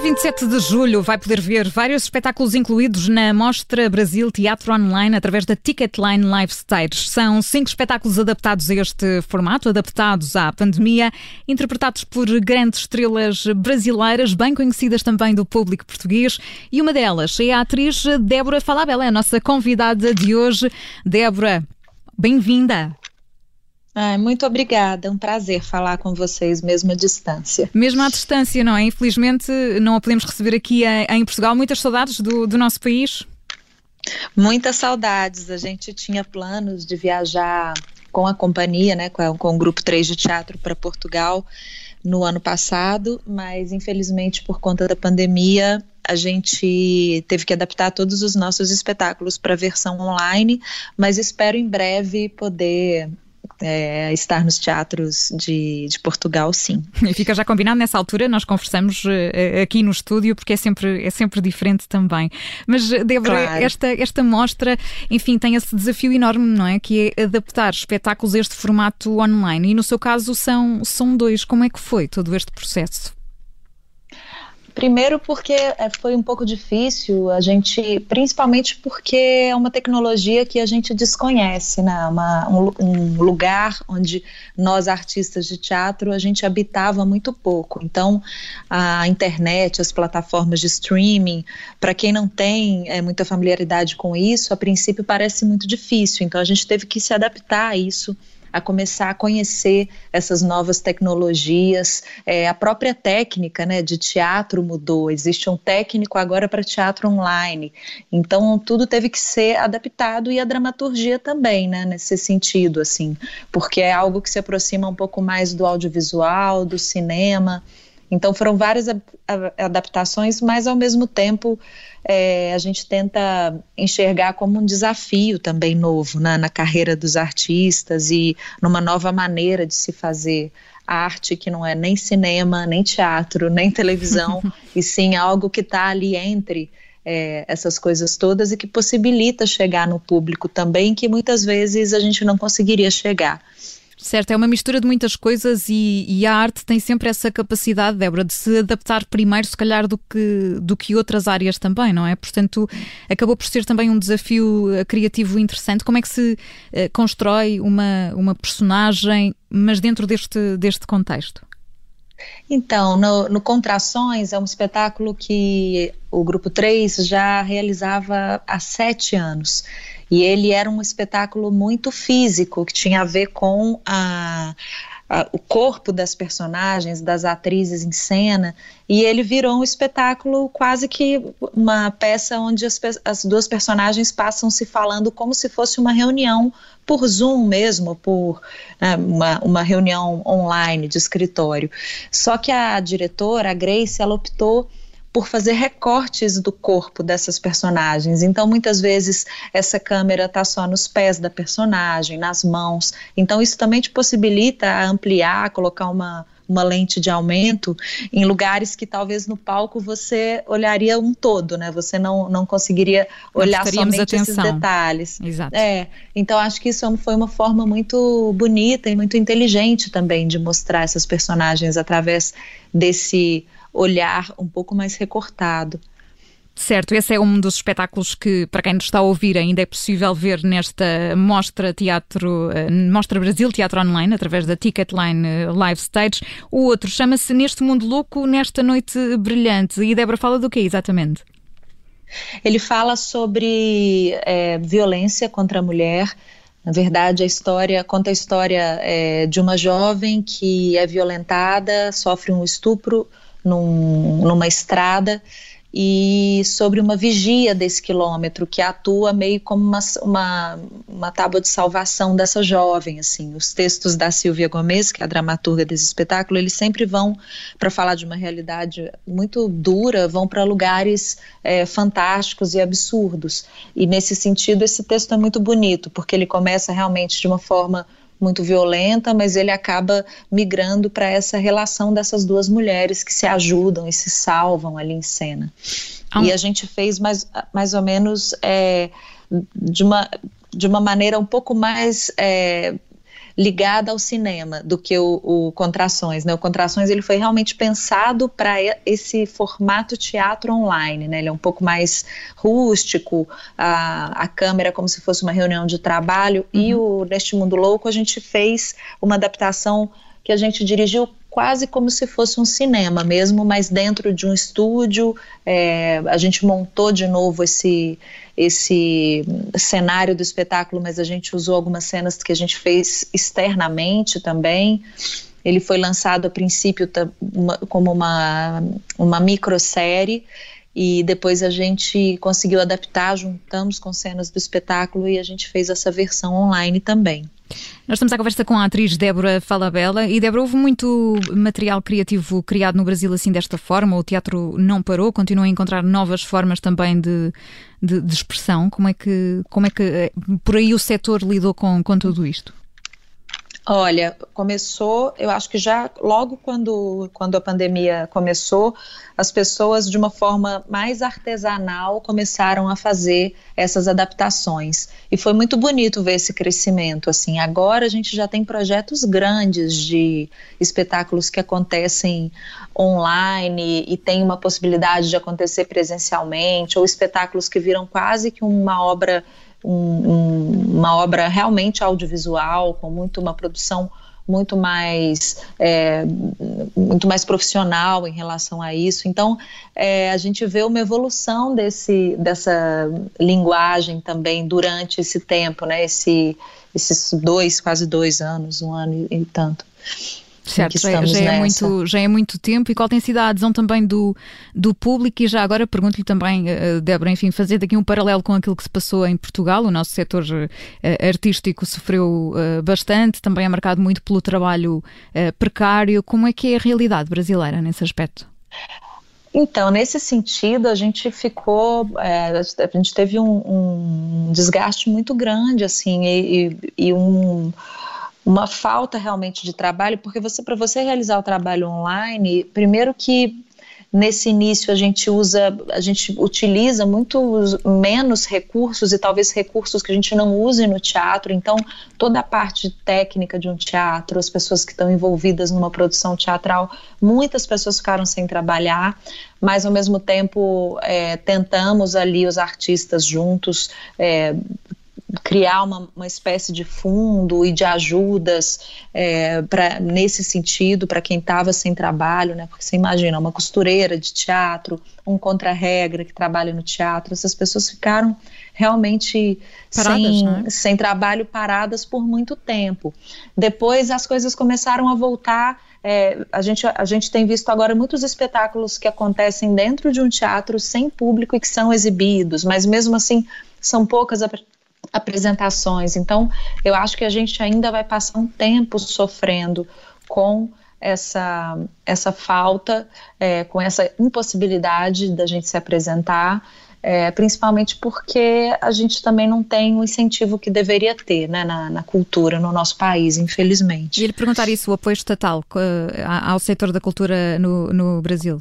dia 27 de julho vai poder ver vários espetáculos incluídos na Mostra Brasil Teatro Online através da Ticketline Live Stage. São cinco espetáculos adaptados a este formato, adaptados à pandemia, interpretados por grandes estrelas brasileiras, bem conhecidas também do público português. E uma delas é a atriz Débora Falabella, a nossa convidada de hoje. Débora, bem-vinda. Ai, muito obrigada, é um prazer falar com vocês, mesmo à distância. Mesmo à distância, não é? Infelizmente não a podemos receber aqui em Portugal. Muitas saudades do, do nosso país? Muitas saudades. A gente tinha planos de viajar com a companhia, né, com, com o Grupo 3 de Teatro para Portugal no ano passado, mas infelizmente por conta da pandemia a gente teve que adaptar todos os nossos espetáculos para a versão online, mas espero em breve poder é, estar nos teatros de, de Portugal, sim. E fica já combinado nessa altura, nós conversamos uh, aqui no estúdio, porque é sempre, é sempre diferente também. Mas, Débora, claro. esta, esta mostra, enfim, tem esse desafio enorme, não é? Que é adaptar espetáculos a este formato online. E no seu caso são, são dois. Como é que foi todo este processo? Primeiro porque é, foi um pouco difícil, a gente, principalmente porque é uma tecnologia que a gente desconhece, né? Uma, um, um, lugar onde nós artistas de teatro a gente habitava muito pouco. Então, a internet, as plataformas de streaming, para quem não tem é, muita familiaridade com isso, a princípio parece muito difícil. Então, a gente teve que se adaptar a isso a começar a conhecer essas novas tecnologias. É, a própria técnica né, de teatro mudou, existe um técnico agora para teatro online. Então, tudo teve que ser adaptado e a dramaturgia também, né, nesse sentido, assim, porque é algo que se aproxima um pouco mais do audiovisual, do cinema. Então foram várias adaptações, mas ao mesmo tempo é, a gente tenta enxergar como um desafio também novo né, na carreira dos artistas e numa nova maneira de se fazer arte que não é nem cinema, nem teatro, nem televisão, e sim algo que está ali entre é, essas coisas todas e que possibilita chegar no público também, que muitas vezes a gente não conseguiria chegar. Certo, é uma mistura de muitas coisas e, e, a arte tem sempre essa capacidade, Débora, de se adaptar primeiro, se calhar, do que, do que outras áreas também, não é? Portanto, acabou por ser também um desafio eh, criativo interessante. Como é que se uh, constrói uma, uma personagem, mas dentro deste, deste contexto? Então, no, no, Contrações é um espetáculo que o Grupo 3 já realizava há sete anos. E ele era um espetáculo muito físico, que tinha a ver com a, a, o corpo das personagens, das atrizes em cena, e ele virou um espetáculo quase que uma peça onde as, as duas personagens passam se falando como se fosse uma reunião por Zoom mesmo, por né, uma, uma reunião online de escritório. Só que a diretora, a Grace, ela optou por fazer recortes do corpo dessas personagens. Então, muitas vezes, essa câmera está só nos pés da personagem, nas mãos. Então, isso também te possibilita ampliar, colocar uma, uma lente de aumento em lugares que talvez no palco você olharia um todo, né? Você não, não conseguiria olhar somente atenção. esses detalhes. Exato. É, então acho que isso foi uma forma muito bonita e muito inteligente também de mostrar essas personagens através desse olhar um pouco mais recortado. Certo, esse é um dos espetáculos que, para quem nos está a ouvir, ainda é possível ver nesta Mostra Teatro, eh, Mostra Brasil Teatro Online, através da Ticketline eh, Live Stage. O outro chama-se Neste Mundo Louco, Nesta Noite Brilhante. E Débora fala do que exatamente? Ele fala sobre é, violência contra a mulher. Na verdade, a história conta a história é, de uma jovem que é violentada, sofre um estupro num, numa estrada e sobre uma vigia desse quilômetro que atua meio como uma, uma, uma tábua de salvação dessa jovem, assim. Os textos da Silvia Gomes, que é a dramaturga desse espetáculo, eles sempre vão para falar de uma realidade muito dura, vão para lugares é, fantásticos e absurdos. E nesse sentido, esse texto é muito bonito, porque ele começa realmente de uma forma muito violenta, mas ele acaba migrando para essa relação dessas duas mulheres que se ajudam e se salvam ali em cena. Ah. E a gente fez mais, mais ou menos é, de, uma, de uma maneira um pouco mais. É, ligada ao cinema do que o, o Contrações. Né? O Contrações ele foi realmente pensado para esse formato teatro online. Né? Ele é um pouco mais rústico, a, a câmera como se fosse uma reunião de trabalho. Uhum. E o Neste Mundo Louco a gente fez uma adaptação que a gente dirigiu quase como se fosse um cinema mesmo, mas dentro de um estúdio. É, a gente montou de novo esse, esse cenário do espetáculo, mas a gente usou algumas cenas que a gente fez externamente também. Ele foi lançado a princípio como uma, uma microsérie e depois a gente conseguiu adaptar, juntamos com cenas do espetáculo e a gente fez essa versão online também. Nós estamos à conversa com a atriz Débora Falabella e Débora, houve muito material criativo criado no Brasil assim desta forma, o teatro não parou, continua a encontrar novas formas também de, de, de expressão. Como é que, como é que eh, por aí o setor lidou com, com tudo isto? Olha, começou, eu acho que já logo quando, quando a pandemia começou, as pessoas de uma forma mais artesanal começaram a fazer essas adaptações. E foi muito bonito ver esse crescimento. Assim, agora a gente já tem projetos grandes de espetáculos que acontecem online e tem uma possibilidade de acontecer presencialmente, ou espetáculos que viram quase que uma obra um, um, uma obra realmente audiovisual, com muito uma produção muito mais é, muito mais profissional em relação a isso. Então é, a gente vê uma evolução desse dessa linguagem também durante esse tempo, né? Esse, esses dois quase dois anos, um ano e, e tanto. Certo, já, já, é muito, já é muito tempo. E qual tem sido a adesão também do, do público? E já agora pergunto-lhe também, uh, Débora, enfim, fazer daqui um paralelo com aquilo que se passou em Portugal. O nosso setor uh, artístico sofreu bastante, também é marcado muito pelo trabalho precário. Como é que é a realidade brasileira nesse aspecto? Então, nesse sentido, a gente ficou, é, a gente teve um, um, desgaste muito grande, assim, e, e um uma falta realmente de trabalho, porque você para você realizar o trabalho online, primeiro que nesse início a gente usa, a gente utiliza muito menos recursos e talvez recursos que a gente não use no teatro. Então, toda a parte técnica de um teatro, as pessoas que estão envolvidas numa produção teatral, muitas pessoas ficaram sem trabalhar, mas ao mesmo tempo é, tentamos ali os artistas juntos é, criar uma, uma espécie de fundo e de ajudas é, pra, nesse sentido para quem estava sem trabalho, né? Porque você imagina, uma costureira de teatro, um contra-regra que trabalha no teatro, essas pessoas ficaram realmente paradas, sem, né? sem trabalho, paradas por muito tempo. Depois as coisas começaram a voltar. É, a, gente, a gente tem visto agora muitos espetáculos que acontecem dentro de um teatro sem público e que são exibidos, mas mesmo assim são poucas apresentações. Então, eu acho que a gente ainda vai passar um tempo sofrendo com essa, essa falta, é, com essa impossibilidade da gente se apresentar, é, principalmente porque a gente também não tem o incentivo que deveria ter né, na, na, cultura no nosso país, infelizmente. E ele perguntar isso, o apoio estatal ao setor da cultura no, no Brasil.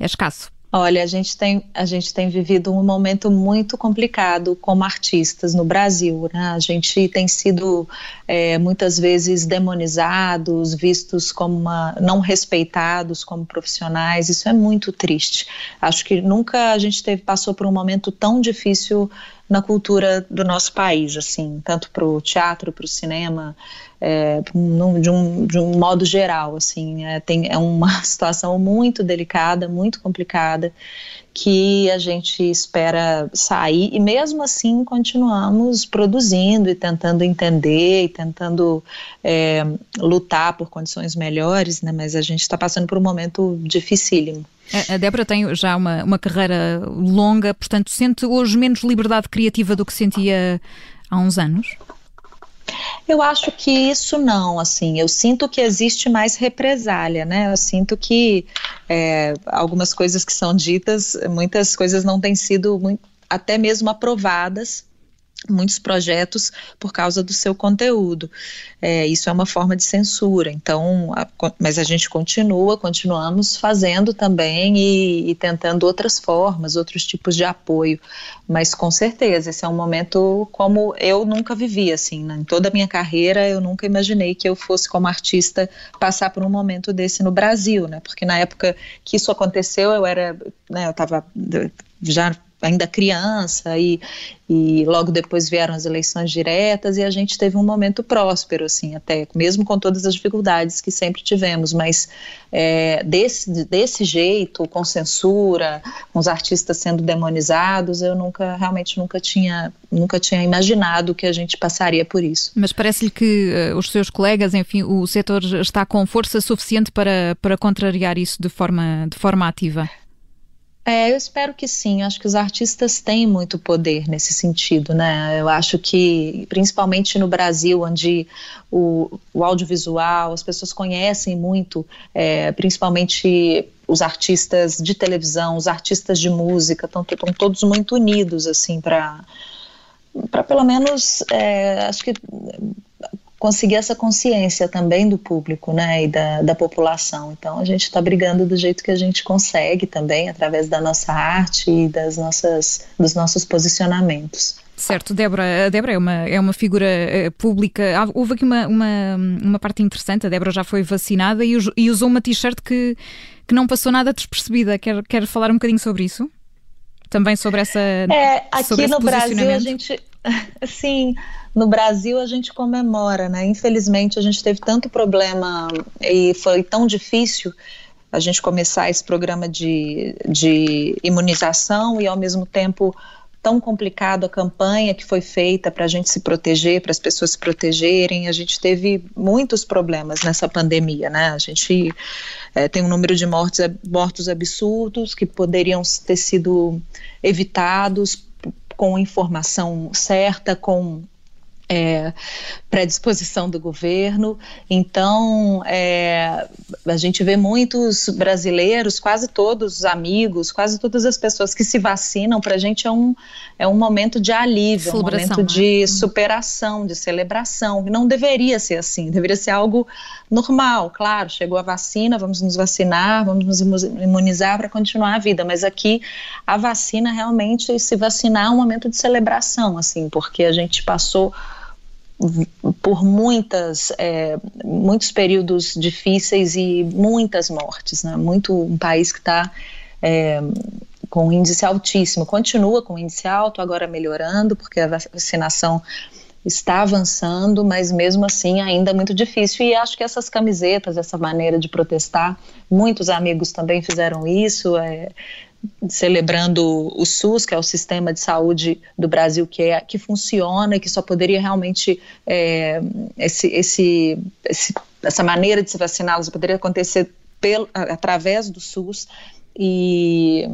É escasso. Olha, a gente tem, a gente tem vivido um momento muito complicado como artistas no Brasil. Né? A gente tem sido é, muitas vezes demonizados, vistos como uma, não respeitados como profissionais. Isso é muito triste. Acho que nunca a gente teve, passou por um momento tão difícil na cultura do nosso país, assim, tanto para o teatro, para o cinema, é, de, um, de um modo geral, assim, é, tem, é uma situação muito delicada, muito complicada, que a gente espera sair e mesmo assim continuamos produzindo e tentando entender e tentando é, lutar por condições melhores, né? Mas a gente está passando por um momento dificílimo. A Débora tem já uma, uma carreira longa, portanto, sente hoje menos liberdade criativa do que sentia há uns anos? Eu acho que isso não, assim, eu sinto que existe mais represália, né? Eu sinto que é, algumas coisas que são ditas, muitas coisas não têm sido muito, até mesmo aprovadas muitos projetos por causa do seu conteúdo. É, isso é uma forma de censura. Então, a, mas a gente continua, continuamos fazendo também e, e, tentando outras formas, outros tipos de apoio. Mas com certeza, esse é um momento como eu nunca vivi assim, né? em toda a minha carreira eu nunca imaginei que eu fosse como artista passar por um momento desse no Brasil, né? Porque na época que isso aconteceu, eu era, né, eu estava já ainda criança e, e logo depois vieram as eleições diretas e a gente teve um momento próspero assim até mesmo com todas as dificuldades que sempre tivemos mas é, desse desse jeito com censura com os artistas sendo demonizados eu nunca realmente nunca tinha nunca tinha imaginado que a gente passaria por isso. Mas parece-lhe que uh, os seus colegas enfim o setor está com força suficiente para para contrariar isso de forma de forma ativa é, eu espero que sim. Eu acho que os artistas têm muito poder nesse sentido, né? Eu acho que, principalmente no Brasil, onde o, o audiovisual, as pessoas conhecem muito, é, principalmente os artistas de televisão, os artistas de música, estão todos muito unidos, assim, para para pelo menos, é, acho que conseguir essa consciência também do público, né, e da, da população. Então a gente está brigando do jeito que a gente consegue também, através da nossa arte e das nossas, dos nossos posicionamentos. Certo, Débora, a Débora é uma, é uma figura uh, pública. Houve aqui uma, uma, uma parte interessante, a Débora já foi vacinada e, e usou uma t-shirt que, que não passou nada despercebida. Quer, quer falar um bocadinho sobre isso? Também sobre essa. É, aqui no Brasil a gente. Sim, no Brasil a gente comemora, né? Infelizmente a gente teve tanto problema e foi tão difícil a gente começar esse programa de, de imunização e ao mesmo tempo tão complicado a campanha que foi feita para a gente se proteger, para as pessoas se protegerem. A gente teve muitos problemas nessa pandemia, né? A gente é, tem um número de mortes, mortos absurdos que poderiam ter sido evitados com informação certa, com é, predisposição do governo. Então, é, a gente vê muitos brasileiros, quase todos os amigos, quase todas as pessoas que se vacinam, para a gente é um, é um momento de alívio, um momento de né? superação, de celebração. Não deveria ser assim, deveria ser algo normal. Claro, chegou a vacina, vamos nos vacinar, vamos nos imunizar para continuar a vida, mas aqui a vacina realmente, se vacinar é um momento de celebração, assim, porque a gente passou por muitas, é, muitos períodos difíceis e muitas mortes, né? Muito um país que está é, com índice altíssimo, continua com índice alto, agora melhorando, porque a vacinação está avançando, mas mesmo assim ainda é muito difícil. E acho que essas camisetas, essa maneira de protestar, muitos amigos também fizeram isso. É, celebrando o SUS, que é o sistema de saúde do Brasil que, é, que funciona e que só poderia realmente é, esse, esse, esse, essa maneira de se vacinar, só poderia acontecer pelo, através do SUS e,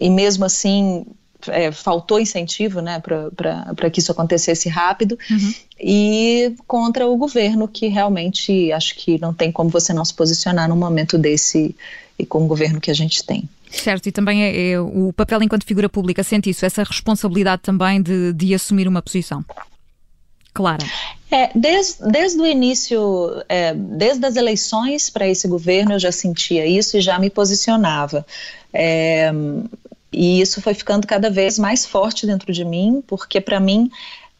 e mesmo assim é, faltou incentivo né, para que isso acontecesse rápido uhum. e contra o governo que realmente acho que não tem como você não se posicionar num momento desse e com o governo que a gente tem. Certo, e também é, é, o papel enquanto figura pública, sente isso, essa responsabilidade também de, de assumir uma posição. Clara. É, desde, desde o início, é, desde as eleições para esse governo, eu já sentia isso e já me posicionava. É, e isso foi ficando cada vez mais forte dentro de mim, porque para mim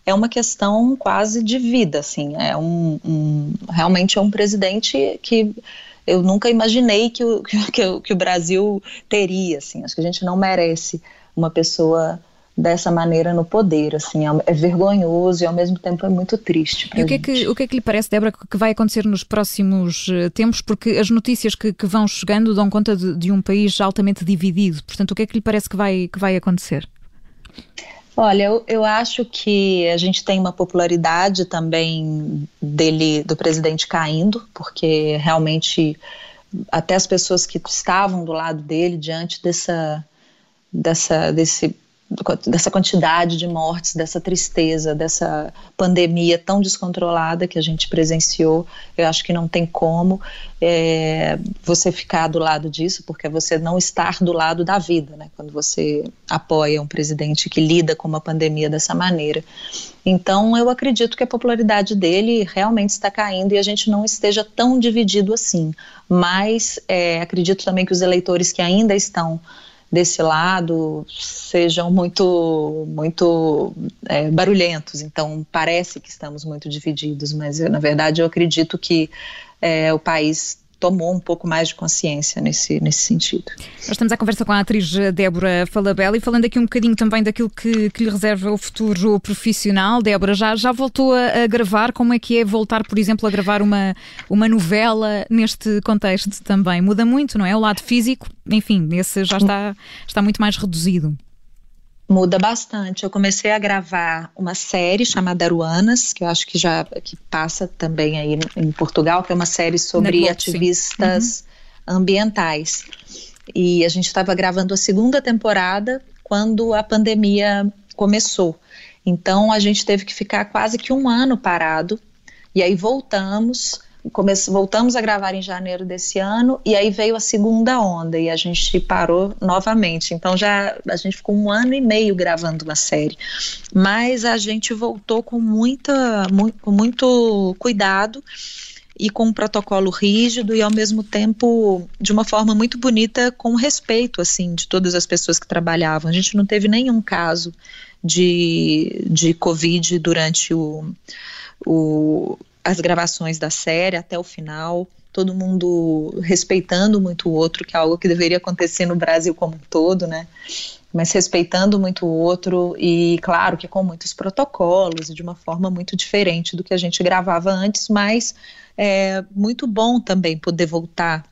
é uma questão quase de vida, assim. É um, um realmente é um presidente que eu nunca imaginei que o, que, o, que o Brasil teria, assim. Acho que a gente não merece uma pessoa dessa maneira no poder, assim, é, é vergonhoso e ao mesmo tempo é muito triste. E o que, é que, o que é que lhe parece, Débora, que vai acontecer nos próximos uh, tempos? Porque as notícias que, que vão chegando dão conta de, de, um país altamente dividido. Portanto, o que é que lhe parece que vai, que vai acontecer? Olha, eu, eu acho que a gente tem uma popularidade também dele, do presidente caindo, porque realmente até as pessoas que estavam do lado dele diante dessa, dessa, desse dessa quantidade de mortes, dessa tristeza, dessa pandemia tão descontrolada que a gente presenciou. Eu acho que não tem como é, você ficar do lado disso, porque é você não estar do lado da vida, né? Quando você apoia um presidente que lida com uma pandemia dessa maneira. Então, eu acredito que a popularidade dele realmente está caindo e a gente não esteja tão dividido assim. Mas é, acredito também que os eleitores que ainda estão desse lado sejam muito muito é, barulhentos. Então parece que estamos muito divididos, mas eu, na verdade eu acredito que é, o país tomou um pouco mais de consciência nesse, nesse sentido. Nós estamos à conversa com a atriz Débora Falabella e falando aqui um bocadinho também daquilo que, que lhe reserva o futuro profissional. Débora, já, já voltou a, a, gravar? Como é que é voltar, por exemplo, a gravar uma, uma novela neste contexto também? Muda muito, não é? O lado físico, enfim, esse já está, está muito mais reduzido. Muda bastante. Eu comecei a gravar uma série chamada Aruanas, que eu acho que já que passa também aí em Portugal, que é uma série sobre ativistas uhum. ambientais. E a gente estava gravando a segunda temporada quando a pandemia começou. Então a gente teve que ficar quase que um ano parado. E aí voltamos voltamos a gravar em janeiro desse ano e aí veio a segunda onda e a gente parou novamente. Então já a gente ficou um ano e meio gravando uma série, mas a gente voltou com muita, muito, com muito cuidado e com um protocolo rígido e ao mesmo tempo de uma forma muito bonita com respeito assim de todas as pessoas que trabalhavam. A gente não teve nenhum caso de, de covid durante o, o as gravações da série até o final, todo mundo respeitando muito o outro, que é algo que deveria acontecer no Brasil como um todo, né? Mas respeitando muito o outro e, claro, que com muitos protocolos e de uma forma muito diferente do que a gente gravava antes, mas é muito bom também poder voltar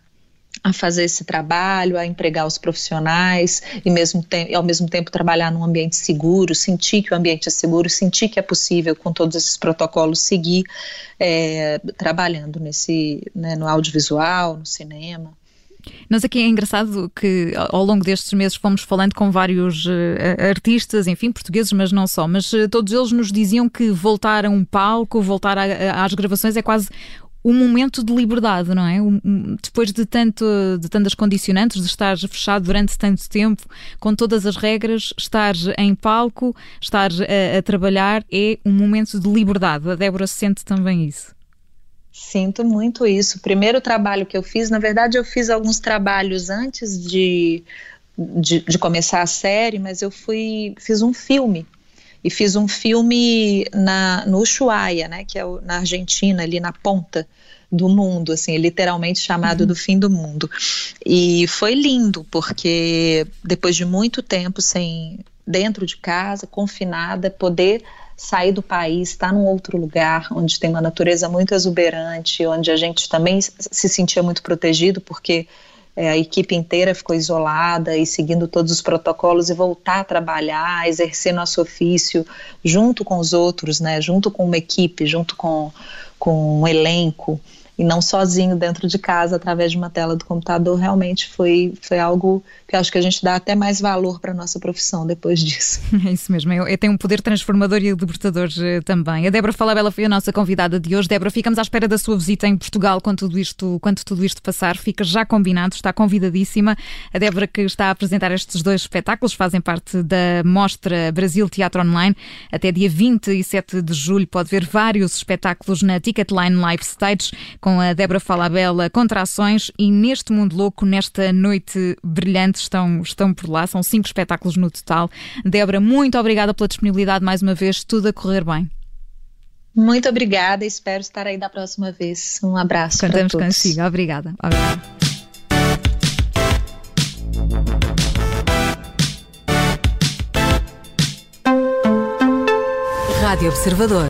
a fazer esse trabalho, a empregar os profissionais e mesmo e ao mesmo tempo trabalhar num ambiente seguro, sentir que o ambiente é seguro, sentir que é possível com todos esses protocolos seguir é, trabalhando nesse né, no audiovisual, no cinema. Nós aqui é engraçado que ao longo destes meses fomos falando com vários uh, artistas, enfim, portugueses, mas não só, mas uh, todos eles nos diziam que voltar a um palco, voltar a, a, às gravações é quase um momento de liberdade, não é? Um, depois de, tanto, de tantas condicionantes, de estar fechado durante tanto tempo, com todas as regras, estar em palco, estar a, a trabalhar, é um momento de liberdade. A Débora sente também isso. Sinto muito isso. O primeiro trabalho que eu fiz, na verdade, eu fiz alguns trabalhos antes de, de, de começar a série, mas eu fui fiz um filme e fiz um filme na, no Ushuaia, né, que é o, na Argentina, ali na ponta do mundo, assim, literalmente chamado uhum. do fim do mundo. E foi lindo, porque depois de muito tempo sem dentro de casa, confinada, poder sair do país, estar num outro lugar onde tem uma natureza muito exuberante, onde a gente também se sentia muito protegido, porque é, a equipe inteira ficou isolada e seguindo todos os protocolos e voltar a trabalhar, exercer nosso ofício junto com os outros, né, junto com uma equipe, junto com, com um elenco e não sozinho dentro de casa através de uma tela do computador, realmente foi, foi algo que acho que a gente dá até mais valor para a nossa profissão depois disso. É isso mesmo, eu, eu tenho um poder transformador e libertador uh, também. A Débora Falabella foi a nossa convidada de hoje. Débora, ficamos à espera da sua visita em Portugal quando tudo isto, quando tudo isto passar. Fica já combinado, está convidadíssima. A Débora que está a apresentar estes dois espetáculos fazem parte da Mostra Brasil Teatro Online. Até dia 27 de julho pode ver vários espetáculos na Ticketline Live Stage com a Débora Falabella Contrações e neste mundo louco, nesta noite brilhante estão, estão por lá. São cinco espetáculos no total. Débora, muito obrigada pela disponibilidade mais uma vez. Tudo a correr bem. Muito obrigada. Espero estar aí da próxima vez. Um abraço. Contamos consigo. Obrigada. obrigada. Rádio Observador.